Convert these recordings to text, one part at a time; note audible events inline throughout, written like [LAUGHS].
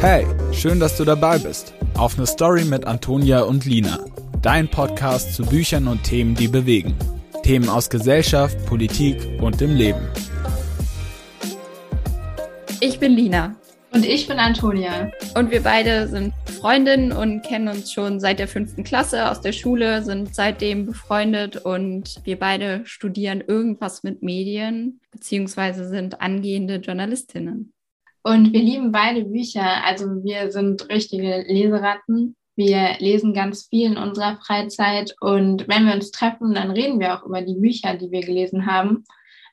Hey, schön, dass du dabei bist. Auf eine Story mit Antonia und Lina. Dein Podcast zu Büchern und Themen, die bewegen. Themen aus Gesellschaft, Politik und dem Leben. Ich bin Lina. Und ich bin Antonia. Und wir beide sind Freundinnen und kennen uns schon seit der fünften Klasse aus der Schule, sind seitdem befreundet und wir beide studieren irgendwas mit Medien, beziehungsweise sind angehende Journalistinnen. Und wir lieben beide Bücher. Also wir sind richtige Leseratten. Wir lesen ganz viel in unserer Freizeit. Und wenn wir uns treffen, dann reden wir auch über die Bücher, die wir gelesen haben.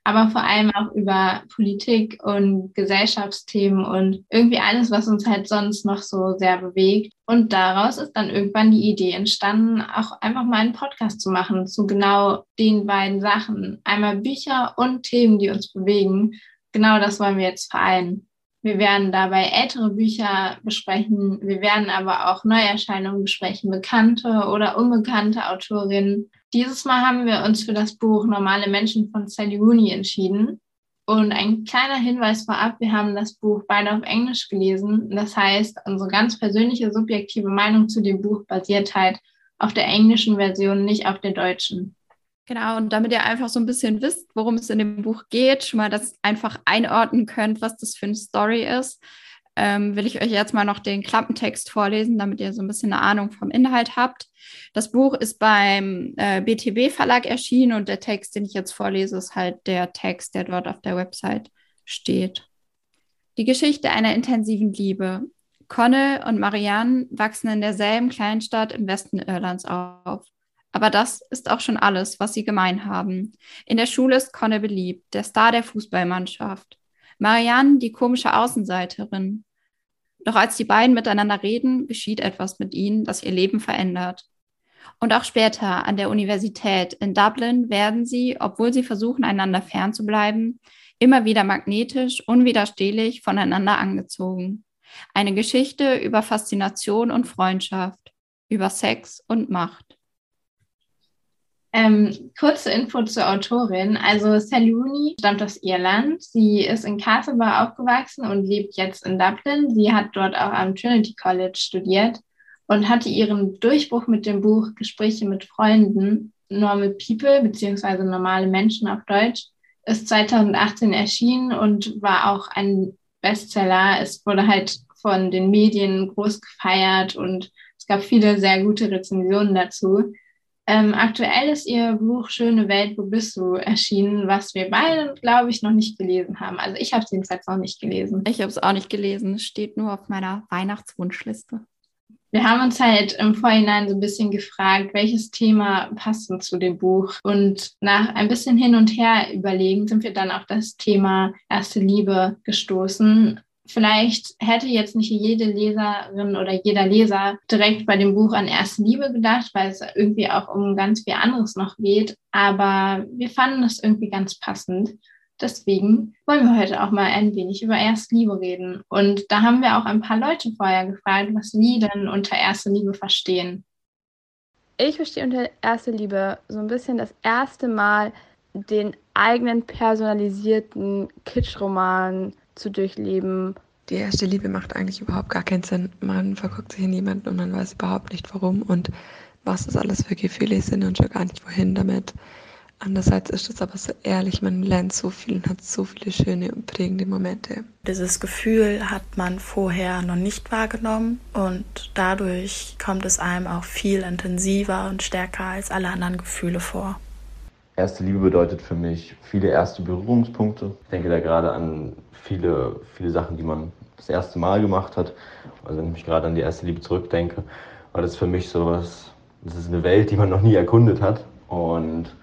Aber vor allem auch über Politik und Gesellschaftsthemen und irgendwie alles, was uns halt sonst noch so sehr bewegt. Und daraus ist dann irgendwann die Idee entstanden, auch einfach mal einen Podcast zu machen zu genau den beiden Sachen. Einmal Bücher und Themen, die uns bewegen. Genau das wollen wir jetzt vereinen. Wir werden dabei ältere Bücher besprechen. Wir werden aber auch Neuerscheinungen besprechen, bekannte oder unbekannte Autorinnen. Dieses Mal haben wir uns für das Buch Normale Menschen von Sally Rooney entschieden. Und ein kleiner Hinweis vorab, wir haben das Buch beide auf Englisch gelesen. Das heißt, unsere ganz persönliche subjektive Meinung zu dem Buch basiert halt auf der englischen Version, nicht auf der deutschen. Genau, und damit ihr einfach so ein bisschen wisst, worum es in dem Buch geht, schon mal das einfach einordnen könnt, was das für eine Story ist, ähm, will ich euch jetzt mal noch den Klappentext vorlesen, damit ihr so ein bisschen eine Ahnung vom Inhalt habt. Das Buch ist beim äh, BTB Verlag erschienen und der Text, den ich jetzt vorlese, ist halt der Text, der dort auf der Website steht. Die Geschichte einer intensiven Liebe. Connell und Marianne wachsen in derselben Kleinstadt im Westen Irlands auf. Aber das ist auch schon alles, was sie gemein haben. In der Schule ist Conne beliebt, der Star der Fußballmannschaft. Marianne die komische Außenseiterin. Doch als die beiden miteinander reden, geschieht etwas mit ihnen, das ihr Leben verändert. Und auch später an der Universität in Dublin werden sie, obwohl sie versuchen, einander fernzubleiben, immer wieder magnetisch, unwiderstehlich voneinander angezogen. Eine Geschichte über Faszination und Freundschaft, über Sex und Macht. Ähm, kurze Info zur Autorin. Also Sally Rooney stammt aus Irland. Sie ist in Castlebar aufgewachsen und lebt jetzt in Dublin. Sie hat dort auch am Trinity College studiert und hatte ihren Durchbruch mit dem Buch Gespräche mit Freunden, Normal People beziehungsweise normale Menschen auf Deutsch, ist 2018 erschienen und war auch ein Bestseller. Es wurde halt von den Medien groß gefeiert und es gab viele sehr gute Rezensionen dazu. Ähm, aktuell ist ihr Buch Schöne Welt, wo bist du erschienen, was wir beide, glaube ich, noch nicht gelesen haben. Also ich habe es jedenfalls noch nicht gelesen. Ich habe es auch nicht gelesen. Es steht nur auf meiner Weihnachtswunschliste. Wir haben uns halt im Vorhinein so ein bisschen gefragt, welches Thema passt denn zu dem Buch. Und nach ein bisschen hin und her überlegen sind wir dann auf das Thema erste Liebe gestoßen Vielleicht hätte jetzt nicht jede Leserin oder jeder Leser direkt bei dem Buch an erste Liebe gedacht, weil es irgendwie auch um ganz viel anderes noch geht. Aber wir fanden es irgendwie ganz passend. Deswegen wollen wir heute auch mal ein wenig über erste Liebe reden. Und da haben wir auch ein paar Leute vorher gefragt, was sie denn unter erste Liebe verstehen. Ich verstehe unter erste Liebe so ein bisschen das erste Mal den eigenen personalisierten Kitschroman zu durchleben. Die erste Liebe macht eigentlich überhaupt gar keinen Sinn. Man verguckt sich in jemanden und man weiß überhaupt nicht warum und was das alles für Gefühle sind und schon gar nicht wohin damit. Andererseits ist es aber so ehrlich, man lernt so viel und hat so viele schöne und prägende Momente. Dieses Gefühl hat man vorher noch nicht wahrgenommen und dadurch kommt es einem auch viel intensiver und stärker als alle anderen Gefühle vor. Erste Liebe bedeutet für mich viele erste Berührungspunkte. Ich denke da gerade an viele, viele Sachen, die man das erste Mal gemacht hat. Also wenn ich mich gerade an die erste Liebe zurückdenke, war das für mich so was, das ist eine Welt, die man noch nie erkundet hat. Und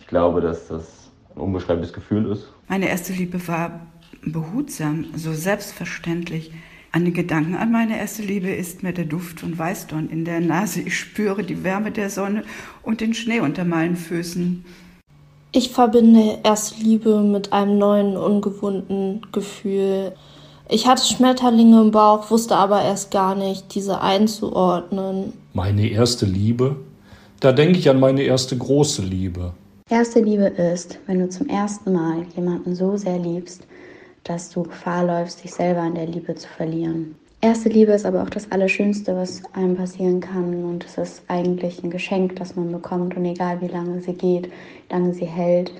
ich glaube, dass das ein unbeschreibliches Gefühl ist. Meine erste Liebe war behutsam, so selbstverständlich. An den Gedanken an meine erste Liebe ist mir der Duft von Weißdorn in der Nase. Ich spüre die Wärme der Sonne und den Schnee unter meinen Füßen. Ich verbinde erste Liebe mit einem neuen, ungewohnten Gefühl. Ich hatte Schmetterlinge im Bauch, wusste aber erst gar nicht, diese einzuordnen. Meine erste Liebe, Da denke ich an meine erste große Liebe. Erste Liebe ist, wenn du zum ersten Mal jemanden so sehr liebst, dass du Gefahr läufst, dich selber an der Liebe zu verlieren. Erste Liebe ist aber auch das Allerschönste, was einem passieren kann. Und es ist eigentlich ein Geschenk, das man bekommt. Und egal wie lange sie geht, wie lange sie hält,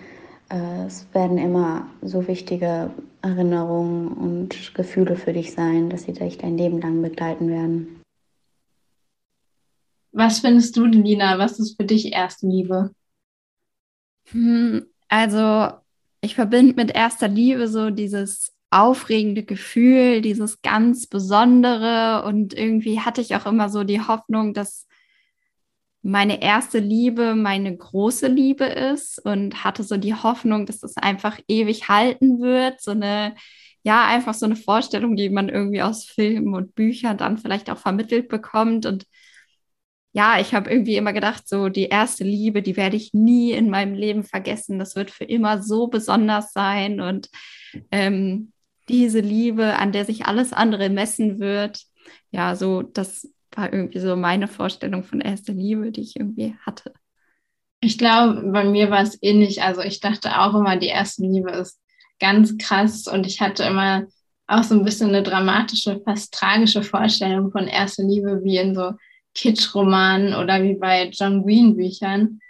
äh, es werden immer so wichtige Erinnerungen und Gefühle für dich sein, dass sie dich dein Leben lang begleiten werden. Was findest du, Lina? Was ist für dich erste Liebe? Hm, also, ich verbinde mit erster Liebe so dieses aufregende Gefühl, dieses ganz Besondere. Und irgendwie hatte ich auch immer so die Hoffnung, dass meine erste Liebe meine große Liebe ist und hatte so die Hoffnung, dass das einfach ewig halten wird. So eine, ja, einfach so eine Vorstellung, die man irgendwie aus Filmen und Büchern dann vielleicht auch vermittelt bekommt. Und ja, ich habe irgendwie immer gedacht, so die erste Liebe, die werde ich nie in meinem Leben vergessen. Das wird für immer so besonders sein. Und ähm, diese Liebe, an der sich alles andere messen wird. Ja, so, das war irgendwie so meine Vorstellung von erster Liebe, die ich irgendwie hatte. Ich glaube, bei mir war es ähnlich. Also ich dachte auch immer, die erste Liebe ist ganz krass und ich hatte immer auch so ein bisschen eine dramatische, fast tragische Vorstellung von erster Liebe, wie in so Kitschromanen oder wie bei John Green Büchern.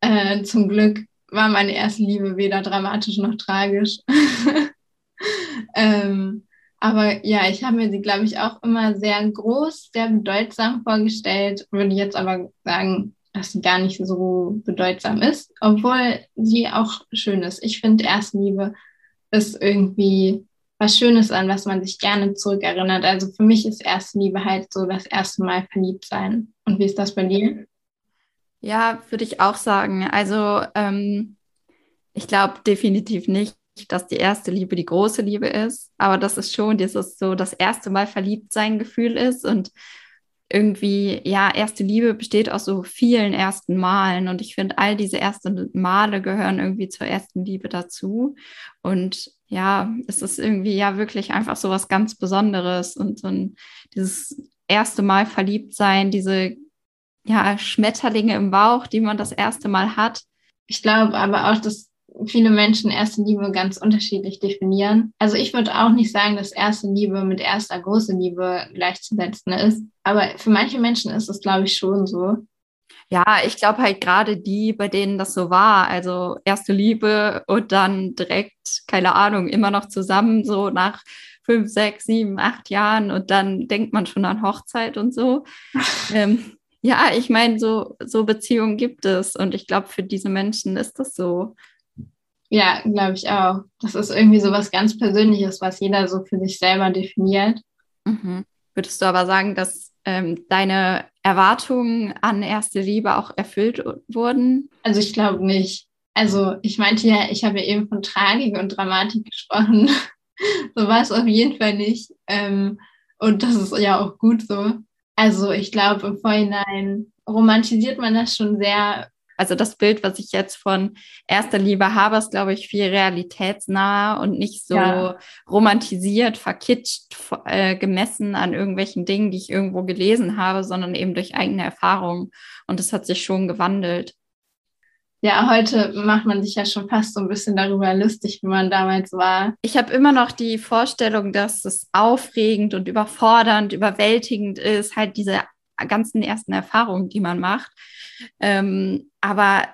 Äh, zum Glück war meine erste Liebe weder dramatisch noch tragisch. [LAUGHS] [LAUGHS] ähm, aber ja, ich habe mir sie, glaube ich, auch immer sehr groß, sehr bedeutsam vorgestellt, würde jetzt aber sagen, dass sie gar nicht so bedeutsam ist, obwohl sie auch schön ist. Ich finde, Erstliebe ist irgendwie was Schönes, an was man sich gerne zurückerinnert. Also für mich ist Erstliebe halt so das erste Mal verliebt sein. Und wie ist das bei dir? Ja, würde ich auch sagen. Also ähm, ich glaube definitiv nicht, dass die erste Liebe die große Liebe ist, aber dass es schon dieses so das erste Mal verliebt sein Gefühl ist. Und irgendwie, ja, erste Liebe besteht aus so vielen ersten Malen. Und ich finde, all diese ersten Male gehören irgendwie zur ersten Liebe dazu. Und ja, es ist irgendwie ja wirklich einfach so was ganz Besonderes. Und so ein, dieses erste Mal verliebt sein, diese ja, Schmetterlinge im Bauch, die man das erste Mal hat. Ich glaube aber auch, dass viele Menschen erste Liebe ganz unterschiedlich definieren. Also ich würde auch nicht sagen, dass erste Liebe mit erster große Liebe gleichzusetzen ist. Aber für manche Menschen ist es, glaube ich, schon so. Ja, ich glaube halt gerade die, bei denen das so war, also erste Liebe und dann direkt, keine Ahnung, immer noch zusammen, so nach fünf, sechs, sieben, acht Jahren und dann denkt man schon an Hochzeit und so. [LAUGHS] ähm, ja, ich meine, so, so Beziehungen gibt es und ich glaube, für diese Menschen ist das so. Ja, glaube ich auch. Das ist irgendwie so was ganz Persönliches, was jeder so für sich selber definiert. Mhm. Würdest du aber sagen, dass ähm, deine Erwartungen an erste Liebe auch erfüllt wurden? Also ich glaube nicht. Also ich meinte ja, ich habe ja eben von Tragik und Dramatik gesprochen. [LAUGHS] so war es auf jeden Fall nicht. Ähm, und das ist ja auch gut so. Also ich glaube, im Vorhinein romantisiert man das schon sehr, also das Bild, was ich jetzt von erster Liebe habe, ist, glaube ich, viel realitätsnah und nicht so ja. romantisiert, verkitscht, äh, gemessen an irgendwelchen Dingen, die ich irgendwo gelesen habe, sondern eben durch eigene Erfahrungen. Und das hat sich schon gewandelt. Ja, heute macht man sich ja schon fast so ein bisschen darüber lustig, wie man damals war. Ich habe immer noch die Vorstellung, dass es aufregend und überfordernd, überwältigend ist, halt diese ganzen ersten Erfahrungen, die man macht. Ähm, aber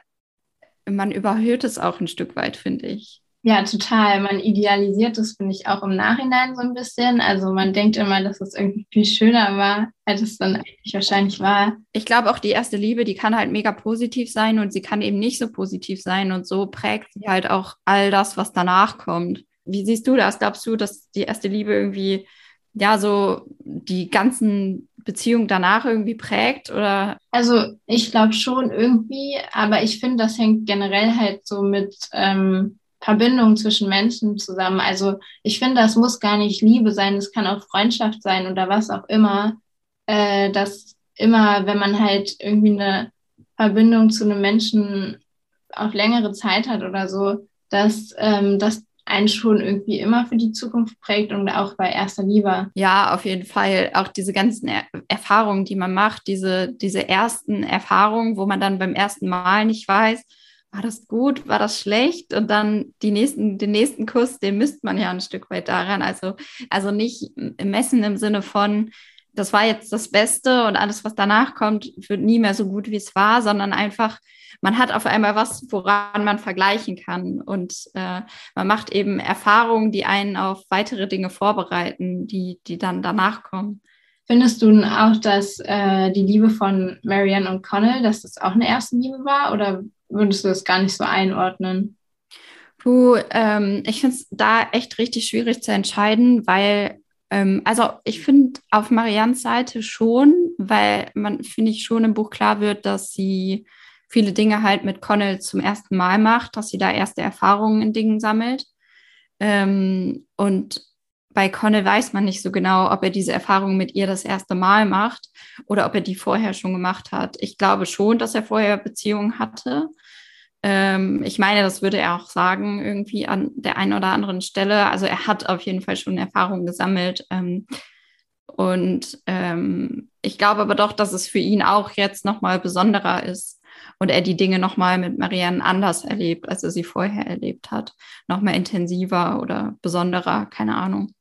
man überhöht es auch ein Stück weit, finde ich. Ja, total. Man idealisiert es, finde ich, auch im Nachhinein so ein bisschen. Also man denkt immer, dass es irgendwie viel schöner war, als es dann eigentlich wahrscheinlich war. Ich glaube auch, die erste Liebe, die kann halt mega positiv sein und sie kann eben nicht so positiv sein. Und so prägt sie halt auch all das, was danach kommt. Wie siehst du das? Glaubst du, dass die erste Liebe irgendwie, ja, so die ganzen Beziehung danach irgendwie prägt oder? Also ich glaube schon irgendwie, aber ich finde, das hängt generell halt so mit ähm, Verbindung zwischen Menschen zusammen. Also ich finde, das muss gar nicht Liebe sein, es kann auch Freundschaft sein oder was auch immer. Äh, dass immer, wenn man halt irgendwie eine Verbindung zu einem Menschen auf längere Zeit hat oder so, dass ähm, das einen schon irgendwie immer für die Zukunft prägt und auch bei erster Liebe. Ja, auf jeden Fall. Auch diese ganzen er Erfahrungen, die man macht, diese, diese ersten Erfahrungen, wo man dann beim ersten Mal nicht weiß, war das gut, war das schlecht? Und dann die nächsten, den nächsten Kuss, den misst man ja ein Stück weit daran. Also, also nicht messen im Sinne von, das war jetzt das Beste und alles, was danach kommt, wird nie mehr so gut, wie es war, sondern einfach, man hat auf einmal was, woran man vergleichen kann. Und äh, man macht eben Erfahrungen, die einen auf weitere Dinge vorbereiten, die, die dann danach kommen. Findest du auch, dass äh, die Liebe von Marianne und Connell, dass das auch eine erste Liebe war oder würdest du das gar nicht so einordnen? Puh, ähm, ich finde es da echt richtig schwierig zu entscheiden, weil, ähm, also ich finde auf Mariannes Seite schon, weil man, finde ich, schon im Buch klar wird, dass sie viele Dinge halt mit Connell zum ersten Mal macht, dass sie da erste Erfahrungen in Dingen sammelt. Ähm, und bei Connell weiß man nicht so genau, ob er diese Erfahrung mit ihr das erste Mal macht oder ob er die vorher schon gemacht hat. Ich glaube schon, dass er vorher Beziehungen hatte. Ähm, ich meine, das würde er auch sagen, irgendwie an der einen oder anderen Stelle. Also er hat auf jeden Fall schon Erfahrungen gesammelt. Ähm, und ähm, ich glaube aber doch, dass es für ihn auch jetzt nochmal besonderer ist und er die Dinge nochmal mit Marianne anders erlebt, als er sie vorher erlebt hat. Nochmal intensiver oder besonderer, keine Ahnung.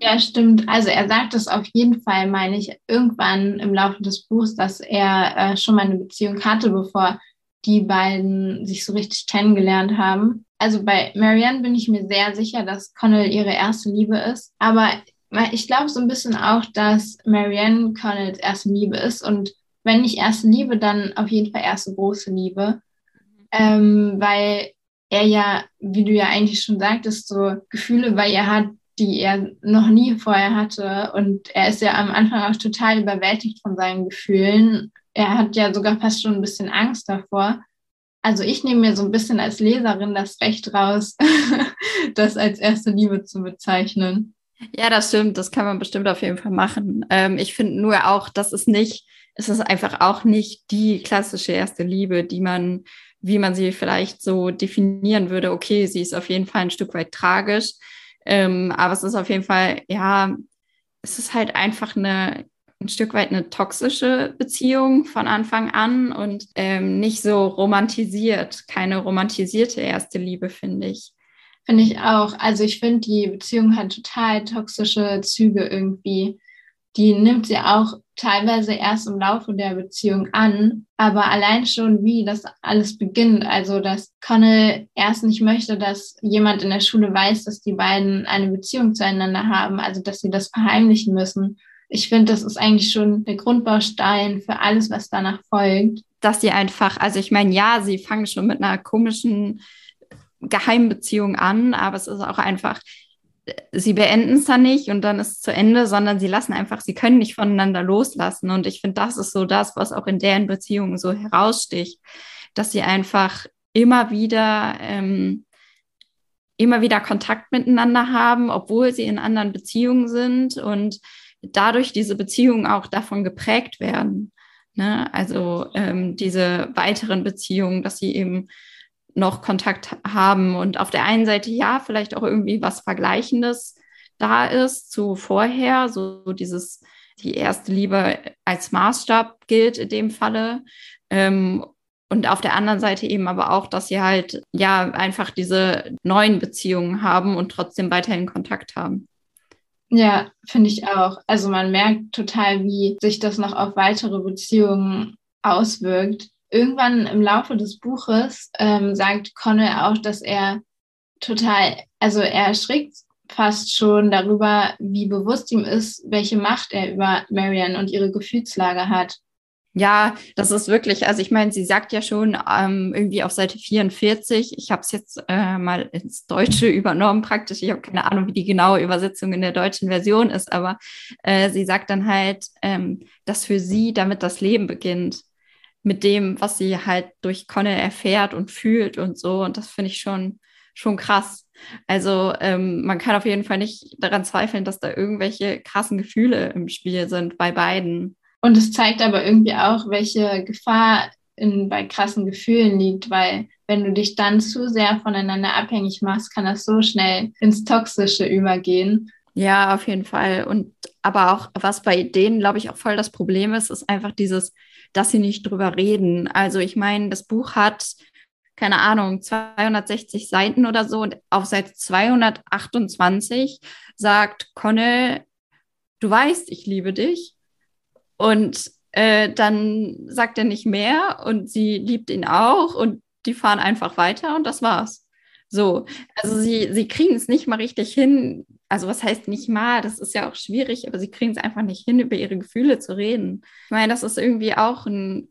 Ja. stimmt. Also er sagt es auf jeden Fall, meine ich, irgendwann im Laufe des Buchs, dass er äh, schon mal eine Beziehung hatte, bevor die beiden sich so richtig kennengelernt haben. Also bei Marianne bin ich mir sehr sicher, dass Connell ihre erste Liebe ist. Aber ich glaube so ein bisschen auch, dass Marianne Connells erste Liebe ist. Und wenn nicht erste Liebe, dann auf jeden Fall erste große Liebe. Ähm, weil er ja, wie du ja eigentlich schon sagtest, so Gefühle bei ihr hat, die er noch nie vorher hatte. Und er ist ja am Anfang auch total überwältigt von seinen Gefühlen. Er hat ja sogar fast schon ein bisschen Angst davor. Also ich nehme mir so ein bisschen als Leserin das Recht raus, [LAUGHS] das als erste Liebe zu bezeichnen. Ja, das stimmt. Das kann man bestimmt auf jeden Fall machen. Ähm, ich finde nur auch, dass es nicht, es ist einfach auch nicht die klassische erste Liebe, die man, wie man sie vielleicht so definieren würde. Okay, sie ist auf jeden Fall ein Stück weit tragisch, ähm, aber es ist auf jeden Fall, ja, es ist halt einfach eine, ein Stück weit eine toxische Beziehung von Anfang an und ähm, nicht so romantisiert, keine romantisierte erste Liebe, finde ich. Finde ich auch. Also ich finde, die Beziehung hat total toxische Züge irgendwie. Die nimmt sie auch teilweise erst im Laufe der Beziehung an, aber allein schon, wie das alles beginnt, also dass Connell erst nicht möchte, dass jemand in der Schule weiß, dass die beiden eine Beziehung zueinander haben, also dass sie das verheimlichen müssen. Ich finde, das ist eigentlich schon der Grundbaustein für alles, was danach folgt. Dass sie einfach, also ich meine, ja, sie fangen schon mit einer komischen Geheimbeziehung an, aber es ist auch einfach, sie beenden es dann nicht und dann ist es zu Ende, sondern sie lassen einfach, sie können nicht voneinander loslassen. Und ich finde, das ist so das, was auch in deren Beziehung so heraussticht, dass sie einfach immer wieder, ähm, immer wieder Kontakt miteinander haben, obwohl sie in anderen Beziehungen sind und dadurch diese Beziehungen auch davon geprägt werden. Ne? Also ähm, diese weiteren Beziehungen, dass sie eben noch Kontakt haben und auf der einen Seite ja, vielleicht auch irgendwie was Vergleichendes da ist zu vorher, so dieses, die erste Liebe als Maßstab gilt in dem Falle. Ähm, und auf der anderen Seite eben aber auch, dass sie halt ja einfach diese neuen Beziehungen haben und trotzdem weiterhin Kontakt haben. Ja, finde ich auch. Also man merkt total, wie sich das noch auf weitere Beziehungen auswirkt irgendwann im Laufe des Buches ähm, sagt Connell auch, dass er total, also er erschrickt fast schon darüber, wie bewusst ihm ist, welche Macht er über Marianne und ihre Gefühlslage hat. Ja, das ist wirklich, also ich meine, sie sagt ja schon ähm, irgendwie auf Seite 44, ich habe es jetzt äh, mal ins Deutsche [LAUGHS] übernommen praktisch, ich habe keine Ahnung, wie die genaue Übersetzung in der deutschen Version ist, aber äh, sie sagt dann halt, ähm, dass für sie damit das Leben beginnt mit dem, was sie halt durch Connell erfährt und fühlt und so. Und das finde ich schon, schon krass. Also ähm, man kann auf jeden Fall nicht daran zweifeln, dass da irgendwelche krassen Gefühle im Spiel sind bei beiden. Und es zeigt aber irgendwie auch, welche Gefahr in, bei krassen Gefühlen liegt, weil wenn du dich dann zu sehr voneinander abhängig machst, kann das so schnell ins Toxische übergehen. Ja, auf jeden Fall. Und aber auch, was bei denen, glaube ich, auch voll das Problem ist, ist einfach dieses, dass sie nicht drüber reden. Also ich meine, das Buch hat, keine Ahnung, 260 Seiten oder so und auf Seite 228 sagt Connell, du weißt, ich liebe dich. Und äh, dann sagt er nicht mehr und sie liebt ihn auch und die fahren einfach weiter und das war's. So, also sie, sie kriegen es nicht mal richtig hin. Also was heißt nicht mal, das ist ja auch schwierig, aber sie kriegen es einfach nicht hin, über ihre Gefühle zu reden. Ich meine, das ist irgendwie auch ein,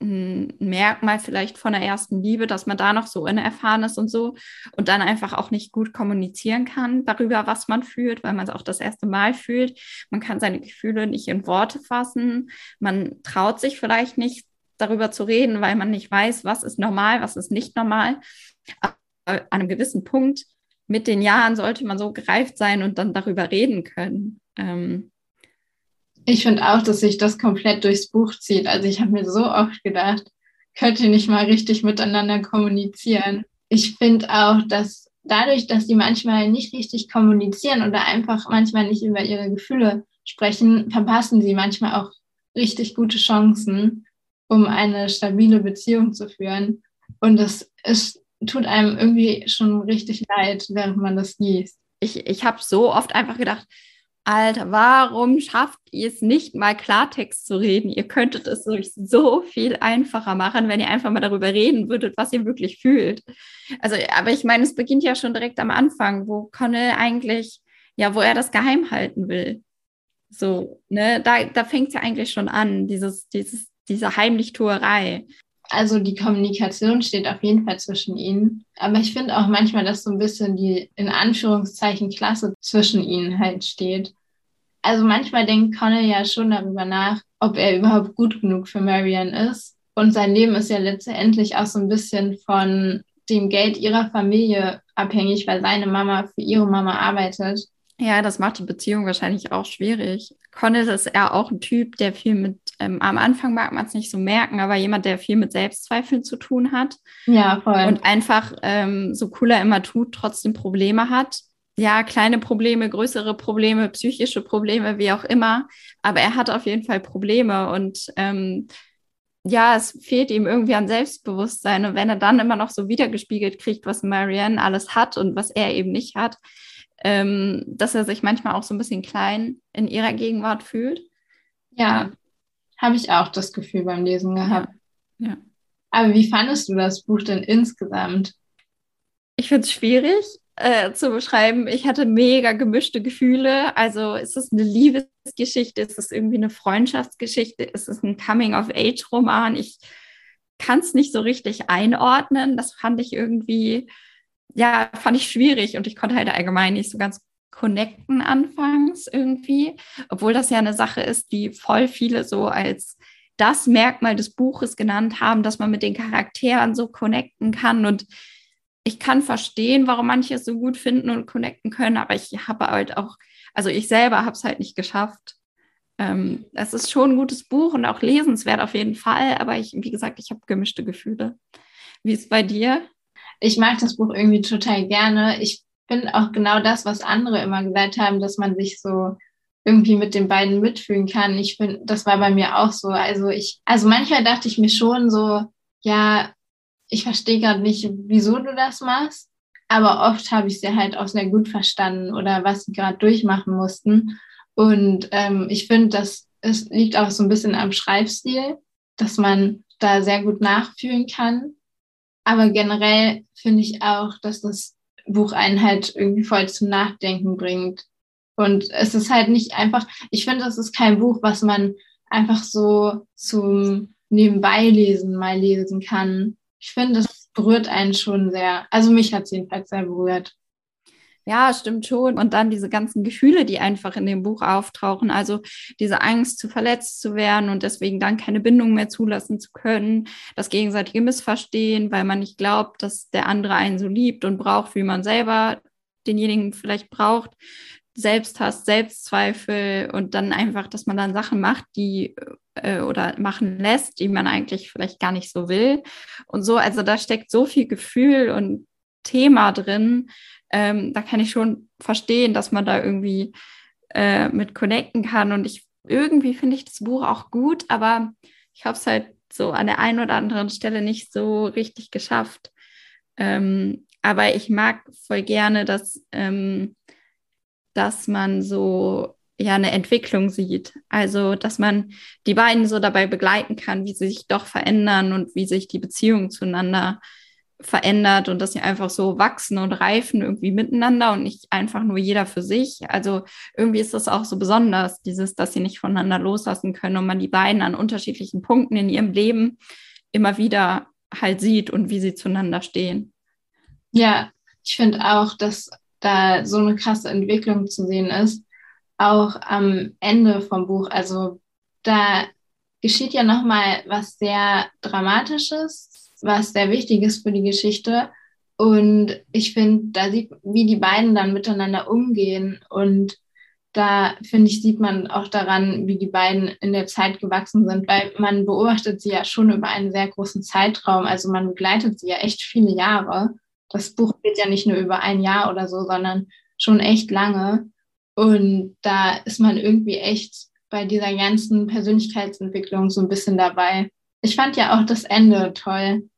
ein Merkmal vielleicht von der ersten Liebe, dass man da noch so unerfahren ist und so und dann einfach auch nicht gut kommunizieren kann darüber, was man fühlt, weil man es auch das erste Mal fühlt. Man kann seine Gefühle nicht in Worte fassen. Man traut sich vielleicht nicht darüber zu reden, weil man nicht weiß, was ist normal, was ist nicht normal. Aber an einem gewissen Punkt mit den Jahren sollte man so gereift sein und dann darüber reden können. Ähm, ich finde auch, dass sich das komplett durchs Buch zieht. Also ich habe mir so oft gedacht, könnt ihr nicht mal richtig miteinander kommunizieren. Ich finde auch, dass dadurch, dass die manchmal nicht richtig kommunizieren oder einfach manchmal nicht über ihre Gefühle sprechen, verpassen sie manchmal auch richtig gute Chancen, um eine stabile Beziehung zu führen. Und das ist, tut einem irgendwie schon richtig leid, während man das liest. Ich, ich habe so oft einfach gedacht, Alter, warum schafft ihr es nicht mal Klartext zu reden? Ihr könntet es euch so viel einfacher machen, wenn ihr einfach mal darüber reden würdet, was ihr wirklich fühlt. Also, aber ich meine, es beginnt ja schon direkt am Anfang, wo Connell eigentlich, ja, wo er das geheim halten will. So, ne, da, da fängt es ja eigentlich schon an, dieses, dieses diese Heimlichtuerei. Also die Kommunikation steht auf jeden Fall zwischen ihnen. Aber ich finde auch manchmal, dass so ein bisschen die in Anführungszeichen Klasse zwischen ihnen halt steht. Also manchmal denkt Connell ja schon darüber nach, ob er überhaupt gut genug für Marian ist. Und sein Leben ist ja letztendlich auch so ein bisschen von dem Geld ihrer Familie abhängig, weil seine Mama für ihre Mama arbeitet. Ja, das macht die Beziehung wahrscheinlich auch schwierig. Connell ist eher auch ein Typ, der viel mit, ähm, am Anfang mag man es nicht so merken, aber jemand, der viel mit Selbstzweifeln zu tun hat. Ja, voll. Und einfach ähm, so cool er immer tut, trotzdem Probleme hat. Ja, kleine Probleme, größere Probleme, psychische Probleme, wie auch immer. Aber er hat auf jeden Fall Probleme und ähm, ja, es fehlt ihm irgendwie an Selbstbewusstsein. Und wenn er dann immer noch so wiedergespiegelt kriegt, was Marianne alles hat und was er eben nicht hat, ähm, dass er sich manchmal auch so ein bisschen klein in ihrer Gegenwart fühlt. Ja, habe ich auch das Gefühl beim Lesen gehabt. Ja. ja. Aber wie fandest du das Buch denn insgesamt? Ich finde es schwierig äh, zu beschreiben. Ich hatte mega gemischte Gefühle. Also ist es eine Liebesgeschichte? Ist es irgendwie eine Freundschaftsgeschichte? Ist es ein Coming-of-Age-Roman? Ich kann es nicht so richtig einordnen. Das fand ich irgendwie ja, fand ich schwierig und ich konnte halt allgemein nicht so ganz connecten anfangs irgendwie, obwohl das ja eine Sache ist, die voll viele so als das Merkmal des Buches genannt haben, dass man mit den Charakteren so connecten kann und ich kann verstehen, warum manche es so gut finden und connecten können, aber ich habe halt auch, also ich selber habe es halt nicht geschafft. Ähm, es ist schon ein gutes Buch und auch lesenswert auf jeden Fall, aber ich, wie gesagt, ich habe gemischte Gefühle. Wie ist es bei dir? ich mag das Buch irgendwie total gerne. Ich finde auch genau das, was andere immer gesagt haben, dass man sich so irgendwie mit den beiden mitfühlen kann. Ich finde, das war bei mir auch so. Also ich, also manchmal dachte ich mir schon so, ja, ich verstehe gerade nicht, wieso du das machst. Aber oft habe ich sie halt auch sehr gut verstanden oder was sie gerade durchmachen mussten. Und ähm, ich finde, das es liegt auch so ein bisschen am Schreibstil, dass man da sehr gut nachfühlen kann. Aber generell finde ich auch, dass das Buch einen halt irgendwie voll zum Nachdenken bringt. Und es ist halt nicht einfach, ich finde, das ist kein Buch, was man einfach so zum Nebenbeilesen mal lesen kann. Ich finde, das berührt einen schon sehr. Also mich hat es jedenfalls sehr berührt. Ja, stimmt schon. Und dann diese ganzen Gefühle, die einfach in dem Buch auftauchen. Also diese Angst, zu verletzt zu werden und deswegen dann keine Bindung mehr zulassen zu können. Das gegenseitige Missverstehen, weil man nicht glaubt, dass der andere einen so liebt und braucht, wie man selber denjenigen vielleicht braucht. Selbsthass, Selbstzweifel und dann einfach, dass man dann Sachen macht, die äh, oder machen lässt, die man eigentlich vielleicht gar nicht so will. Und so, also da steckt so viel Gefühl und Thema drin. Ähm, da kann ich schon verstehen, dass man da irgendwie äh, mit connecten kann. Und ich irgendwie finde ich das Buch auch gut, aber ich habe es halt so an der einen oder anderen Stelle nicht so richtig geschafft. Ähm, aber ich mag voll gerne, dass, ähm, dass man so ja eine Entwicklung sieht. Also, dass man die beiden so dabei begleiten kann, wie sie sich doch verändern und wie sich die Beziehung zueinander verändert und dass sie einfach so wachsen und reifen irgendwie miteinander und nicht einfach nur jeder für sich. Also irgendwie ist das auch so besonders, dieses, dass sie nicht voneinander loslassen können und man die beiden an unterschiedlichen Punkten in ihrem Leben immer wieder halt sieht und wie sie zueinander stehen. Ja, ich finde auch, dass da so eine krasse Entwicklung zu sehen ist, auch am Ende vom Buch. Also da geschieht ja nochmal was sehr Dramatisches, was sehr wichtig ist für die Geschichte. Und ich finde, da sieht, wie die beiden dann miteinander umgehen. Und da, finde ich, sieht man auch daran, wie die beiden in der Zeit gewachsen sind, weil man beobachtet sie ja schon über einen sehr großen Zeitraum. Also man begleitet sie ja echt viele Jahre. Das Buch geht ja nicht nur über ein Jahr oder so, sondern schon echt lange. Und da ist man irgendwie echt bei dieser ganzen Persönlichkeitsentwicklung so ein bisschen dabei. Ich fand ja auch das Ende toll,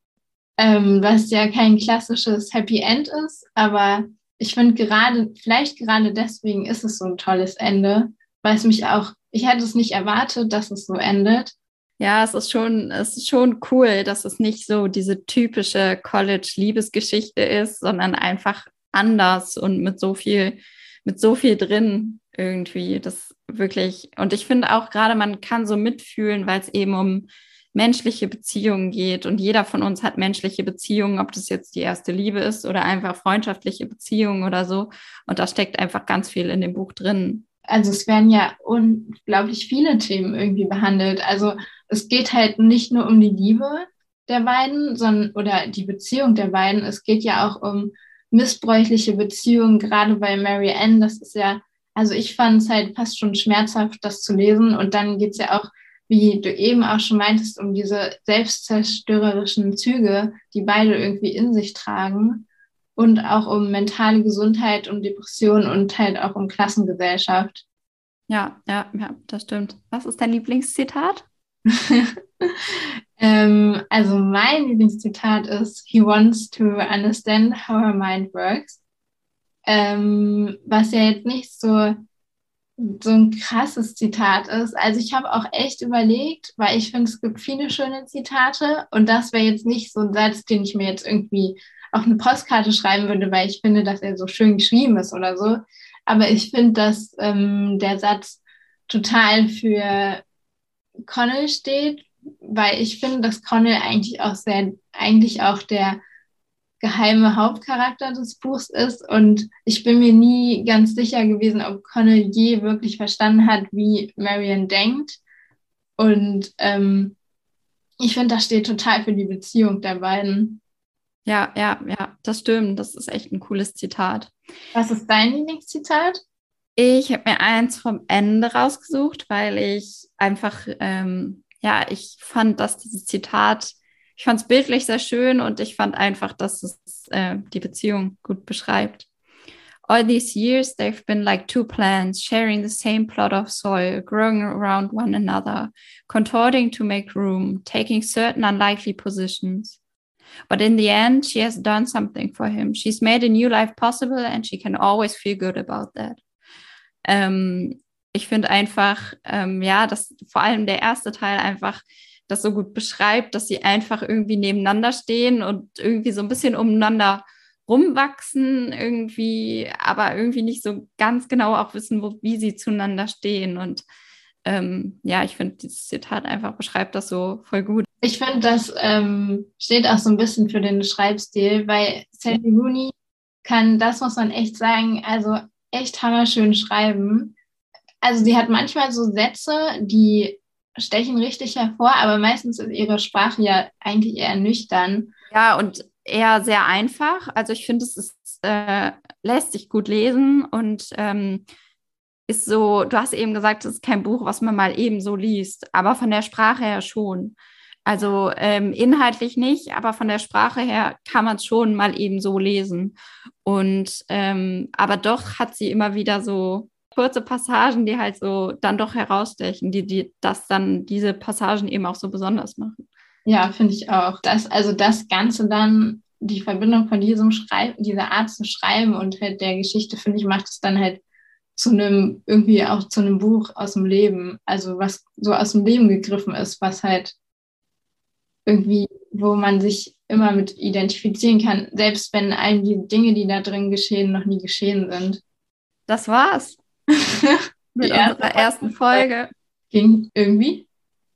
ähm, was ja kein klassisches Happy End ist, aber ich finde gerade, vielleicht gerade deswegen ist es so ein tolles Ende, weil es mich auch, ich hätte es nicht erwartet, dass es so endet. Ja, es ist schon, es ist schon cool, dass es nicht so diese typische College-Liebesgeschichte ist, sondern einfach anders und mit so viel, mit so viel drin irgendwie. Das wirklich, und ich finde auch gerade, man kann so mitfühlen, weil es eben um menschliche Beziehungen geht. Und jeder von uns hat menschliche Beziehungen, ob das jetzt die erste Liebe ist oder einfach freundschaftliche Beziehungen oder so. Und da steckt einfach ganz viel in dem Buch drin. Also es werden ja unglaublich viele Themen irgendwie behandelt. Also es geht halt nicht nur um die Liebe der beiden, sondern oder die Beziehung der beiden. Es geht ja auch um missbräuchliche Beziehungen, gerade bei Mary Ann. Das ist ja, also ich fand es halt fast schon schmerzhaft, das zu lesen. Und dann geht es ja auch, wie du eben auch schon meintest, um diese selbstzerstörerischen Züge, die beide irgendwie in sich tragen. Und auch um mentale Gesundheit, um Depressionen und halt auch um Klassengesellschaft. Ja, ja, ja, das stimmt. Was ist dein Lieblingszitat? [LAUGHS] ähm, also mein Lieblingszitat ist, he wants to understand how her mind works. Ähm, was ja jetzt nicht so, so ein krasses Zitat ist. Also ich habe auch echt überlegt, weil ich finde, es gibt viele schöne Zitate und das wäre jetzt nicht so ein Satz, den ich mir jetzt irgendwie auf eine Postkarte schreiben würde, weil ich finde, dass er so schön geschrieben ist oder so. Aber ich finde, dass ähm, der Satz total für Connell steht, weil ich finde, dass Connell eigentlich auch sehr, eigentlich auch der geheime Hauptcharakter des Buchs ist und ich bin mir nie ganz sicher gewesen, ob Connell je wirklich verstanden hat, wie Marion denkt. Und ähm, ich finde, das steht total für die Beziehung der beiden. Ja, ja, ja, das stimmt. Das ist echt ein cooles Zitat. Was ist dein Lieblingszitat? Ich habe mir eins vom Ende rausgesucht, weil ich einfach, ähm, ja, ich fand, dass dieses Zitat, ich fand es bildlich sehr schön und ich fand einfach, dass es äh, die Beziehung gut beschreibt. All these years, they've been like two plants, sharing the same plot of soil, growing around one another, contorting to make room, taking certain unlikely positions. But in the end, she has done something for him. She's made a new life possible and she can always feel good about that. Ähm, ich finde einfach, ähm, ja, dass vor allem der erste Teil einfach das so gut beschreibt, dass sie einfach irgendwie nebeneinander stehen und irgendwie so ein bisschen umeinander rumwachsen, irgendwie, aber irgendwie nicht so ganz genau auch wissen, wo, wie sie zueinander stehen. Und ähm, ja, ich finde, dieses Zitat einfach beschreibt das so voll gut. Ich finde, das ähm, steht auch so ein bisschen für den Schreibstil, weil Sally Rooney kann, das muss man echt sagen, also echt hammerschön schreiben. Also sie hat manchmal so Sätze, die stechen richtig hervor, aber meistens ist ihre Sprache ja eigentlich eher nüchtern. Ja, und eher sehr einfach. Also ich finde, es ist, äh, lässt sich gut lesen und ähm, ist so, du hast eben gesagt, es ist kein Buch, was man mal eben so liest, aber von der Sprache her schon. Also ähm, inhaltlich nicht, aber von der Sprache her kann man es schon mal eben so lesen. Und ähm, aber doch hat sie immer wieder so kurze Passagen, die halt so dann doch herausstechen, die, die das dann diese Passagen eben auch so besonders machen. Ja, finde ich auch. Das, also das Ganze dann, die Verbindung von diesem Schreiben, dieser Art zu schreiben und halt der Geschichte, finde ich, macht es dann halt zu einem, irgendwie auch zu einem Buch aus dem Leben. Also was so aus dem Leben gegriffen ist, was halt irgendwie, wo man sich immer mit identifizieren kann, selbst wenn einem die Dinge, die da drin geschehen, noch nie geschehen sind. Das war's. [LAUGHS] mit unserer ersten Folge. Ging irgendwie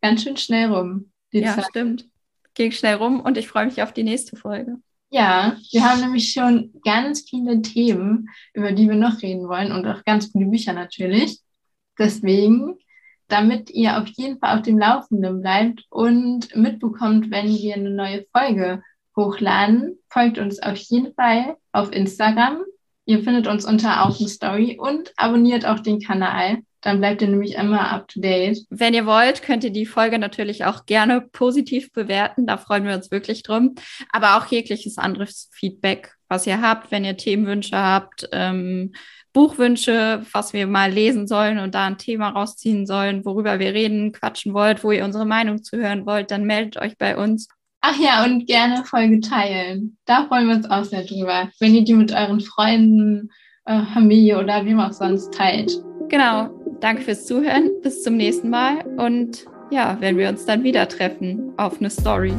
ganz schön schnell rum. ja, Zeit. stimmt. Ging schnell rum und ich freue mich auf die nächste Folge. Ja, wir haben nämlich schon ganz viele Themen, über die wir noch reden wollen und auch ganz viele Bücher natürlich. Deswegen damit ihr auf jeden Fall auf dem Laufenden bleibt und mitbekommt, wenn wir eine neue Folge hochladen. Folgt uns auf jeden Fall auf Instagram. Ihr findet uns unter Open Story und abonniert auch den Kanal. Dann bleibt ihr nämlich immer up to date. Wenn ihr wollt, könnt ihr die Folge natürlich auch gerne positiv bewerten. Da freuen wir uns wirklich drum. Aber auch jegliches anderes Feedback, was ihr habt, wenn ihr Themenwünsche habt, ähm, Buchwünsche, was wir mal lesen sollen und da ein Thema rausziehen sollen, worüber wir reden, quatschen wollt, wo ihr unsere Meinung zuhören wollt, dann meldet euch bei uns. Ach ja, und gerne Folge teilen. Da freuen wir uns auch sehr drüber, wenn ihr die mit euren Freunden, äh, Familie oder wem auch sonst teilt. Genau. Danke fürs Zuhören. Bis zum nächsten Mal. Und ja, wenn wir uns dann wieder treffen auf eine Story.